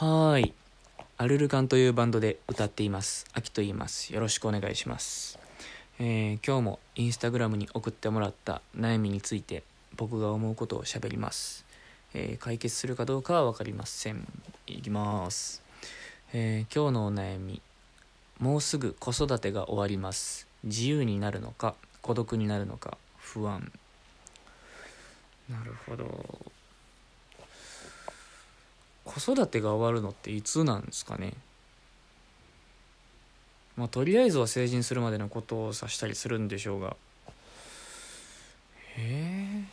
はーい。アルルカンというバンドで歌っています。アキと言います。よろしくお願いします。えー今日もインスタグラムに送ってもらった悩みについて僕が思うことを喋ります。えー解決するかどうかは分かりません。いきます。えー今日のお悩み。もうすぐ子育てが終わります。自由になるのか、孤独になるのか、不安。なるほど。子育てが終わるのっていつなんですかね。まあとりあえずは成人するまでのことを指したりするんでしょうが。え。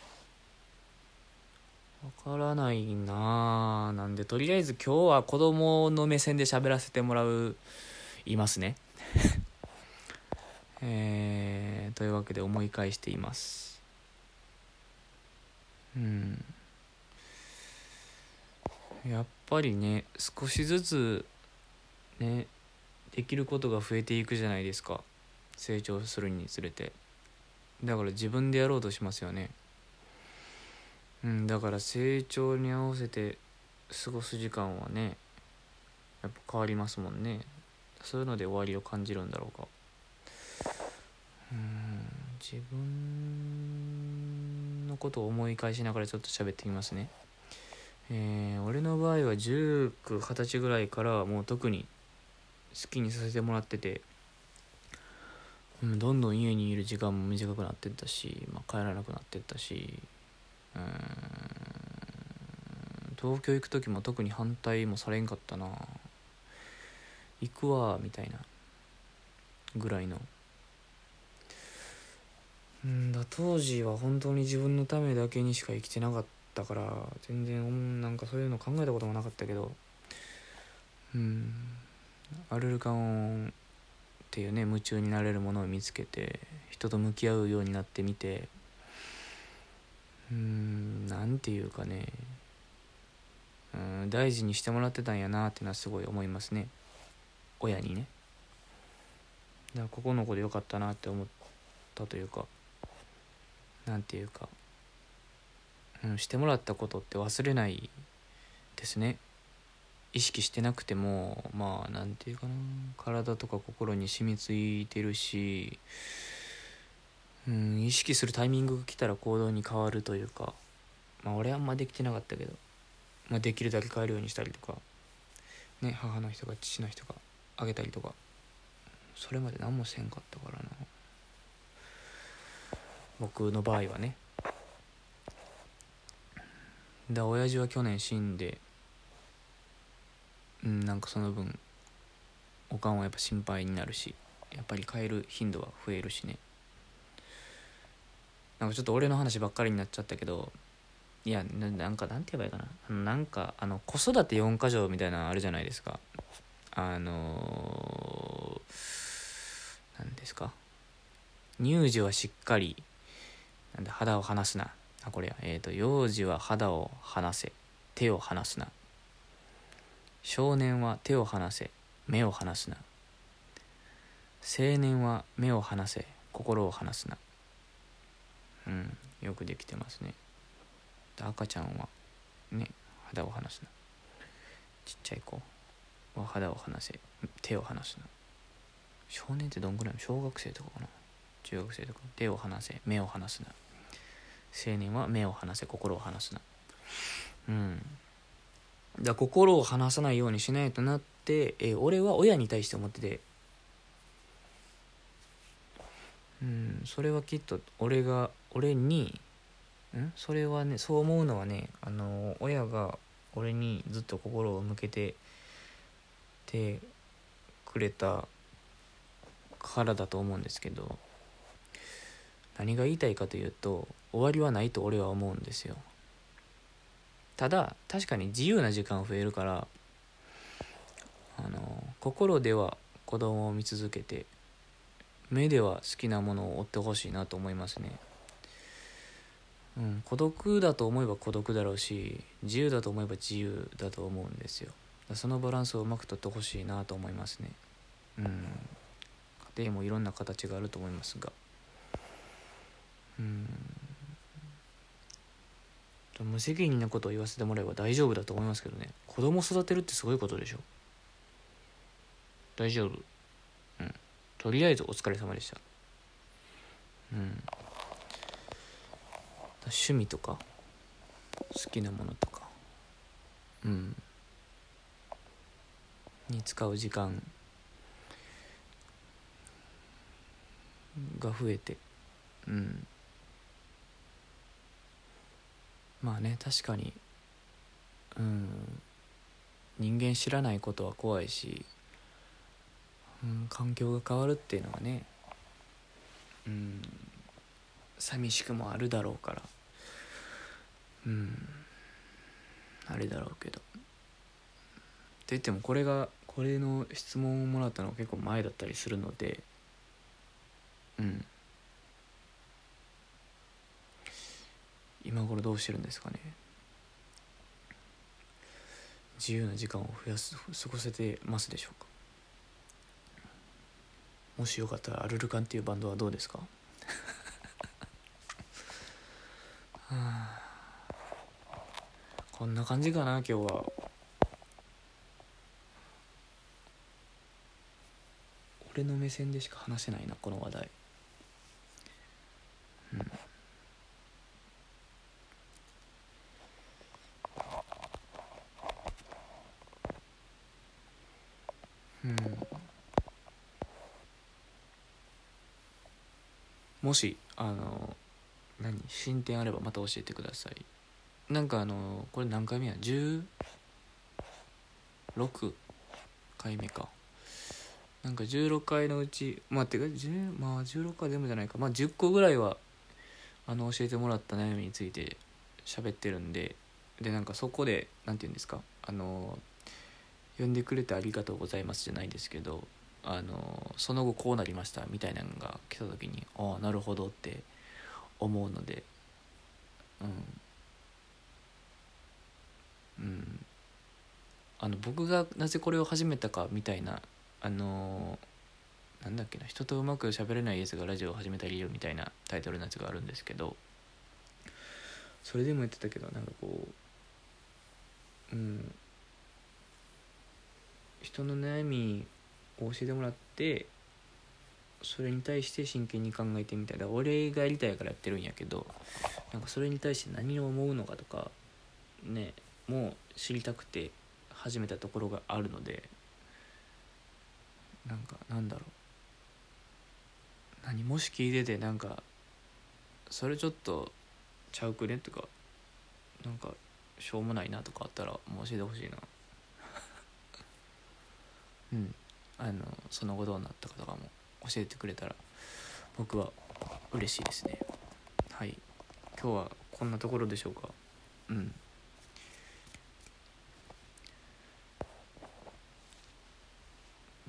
ー、わからないなあなんでとりあえず今日は子供の目線で喋らせてもらういますね。えー、というわけで思い返しています。うん。やっぱりね少しずつねできることが増えていくじゃないですか。成長するにつれて。だから自分でやろうとしますよね。うんだから成長に合わせて過ごす時間はねやっぱ変わりますもんね。そういうので終わりを感じるんだろうか。うん自分のことを思い返しながらちょっと喋ってみますね。えー俺の場合は1920歳ぐらいからもう特に好きにさせてもらってて、うん、どんどん家にいる時間も短くなってったし、まあ、帰らなくなってったしうん東京行く時も特に反対もされんかったな。行くわみたいなぐらいの。うんだ当時は本当に自分のためだけにしか生きてなかった。から全然うんなんかそういうの考えたこともなかったけどうん。アルルカオンっていうね夢中になれるものを見つけて人と向き合うようになってみてうんなんていうかねうん大事にしてもらってたんやなってのはすごい思いますね。親にね。だからここの子でよかったなって思ったというかなんていうか、うん、してもらったことって忘れないですね。意識してなくてもまあなんていうかな。体とか心に染みついてるし、うん、意識するタイミングが来たら行動に変わるというかまあ俺はあんまできてなかったけど、まあ、できるだけ変えるようにしたりとかね母の人が父の人があげたりとかそれまで何もせんかったからな。僕の場合はね。だ親父は去年死んでうんなんかその分おかんはやっぱ心配になるしやっぱり帰る頻度は増えるしね。なんかちょっと俺の話ばっかりになっちゃったけどいやななんかなんて言えばいいかな。あのなんかあの子育て4か条みたいなのあるじゃないですか。あのー、なんですか。乳児はしっかりなんで肌を離すな。あこれや。えっ、と幼児は肌を離せ。手を離すな。少年は手を離せ。目を離すな。青年は目を離せ。心を離すな。うんよくできてますね。赤ちゃんはね肌を離すな。ちっちゃい子は肌を離せ。手を離すな。少年ってどんぐらいの？小学生とかかな？中学生とか。手を離せ。目を離すな。青年は目を離せ心を離すな。うん。だ心を離さないようにしないとなって、えー俺は親に対して思ってて。うんそれはきっと俺が俺にんそれはねそう思うのはねあの親が俺にずっと心を向けててくれたからだと思うんですけど何が言いたいかというと終わりはないと俺は思うんですよ。ただ確かに自由な時間増えるからあの心では子供を見続けて目では好きなものを追ってほしいなと思いますね。うん孤独だと思えば孤独だろうし自由だと思えば自由だと思うんですよ。そのバランスをうまくとってほしいなと思いますね。うん。家庭もいろんな形があると思いますが。うん。無責任なことを言わせてもらえば大丈夫だと思いますけどね。子供育てるってすごいことでしょ。大丈夫。うん。とりあえずお疲れ様でした。うん。趣味とか好きなものとか。うん。に使う時間が増えて。うん。まあね確かに。うん。人間知らないことは怖いし、うん、環境が変わるっていうのはねうん寂しくもあるだろうから。うん。あれだろうけど。って言ってもこれがこれの質問をもらったのは結構前だったりするのでうん。今頃どうしてるんですかね。自由な時間を増やす過ごせてますでしょうか。もしよかったらアルルカンっていうバンドはどうですか？はあ。こんな感じかな今日は。俺の目線でしか話せないなこの話題うん、うん、もしあの何？進展あればまた教えてください。なんかあのこれ何回目や？16回目か。なんか16回のうちまあてか10まあ16回全部じゃないか。まあ10個ぐらいはあの教えてもらった悩みについて喋ってるんで。でなんかそこで何て言うんですか？あの呼んでくれてありがとうございますじゃないですけどあのその後こうなりましたみたいなのが来た時にああなるほどって思うのでうん。うん。あの僕がなぜこれを始めたかみたいなあの、なんだっけな人とうまく喋れないやつがラジオを始めた理由みたいなタイトルのやつがあるんですけどそれでも言ってたけどなんかこううん。人の悩みを教えてもらってそれに対して真剣に考えてみたい。だ俺がやりたいからやってるんやけどなんかそれに対して何を思うのかとかねもう知りたくて始めたところがあるのでなんかなんだろう。何もし聞いててなんかそれちょっとちゃうくね？とかなんかしょうもないなとかあったらもう教えてほしいな。うん。あのその後どうなったかとかも教えてくれたら僕は嬉しいですね。はい。今日はこんなところでしょうか。うん。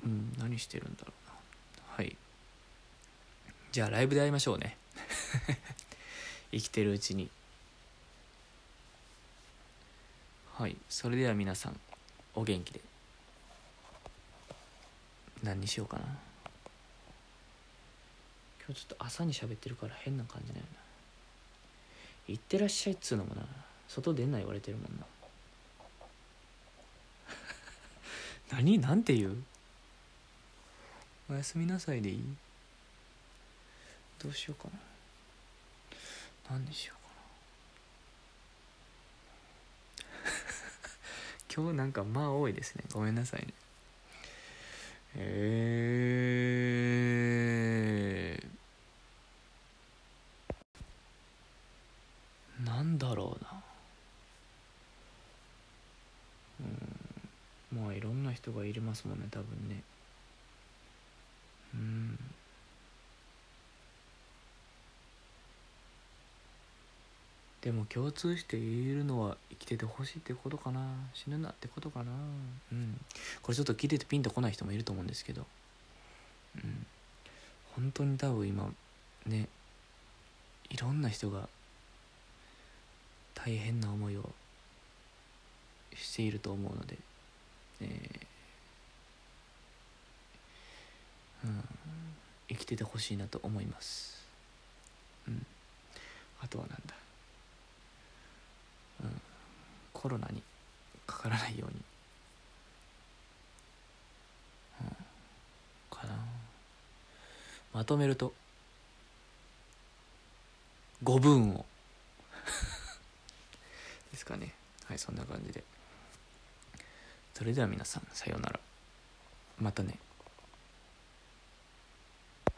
うん何してるんだろうな。はい。じゃあライブで会いましょうね。生きてるうちに。はい。それでは皆さんお元気で。何にしようかな。今日ちょっと朝に喋ってるから変な感じだよな行ってらっしゃいっつうのもな。外出んな言われてるもんな。何？なんて言う？おやすみなさいでいい？どうしようかな。何にしようかな。今日なんかまあ多いですね。ごめんなさいねえー、なんだろうな。うん。まあいろんな人がいりますもんね多分ね。でも共通して言えるのは生きててほしいってことかな。死ぬなってことかな。うん。これちょっと聞いててピンとこない人もいると思うんですけど。うん。本当に多分今ねいろんな人が大変な思いをしていると思うので、えー。うん、生きててほしいなと思います、うん、あとはなんだ、うん、コロナにかからないように、うん、かな。まとめると5分を。ですかね。はいそんな感じで。それでは皆さんさようなら。またね。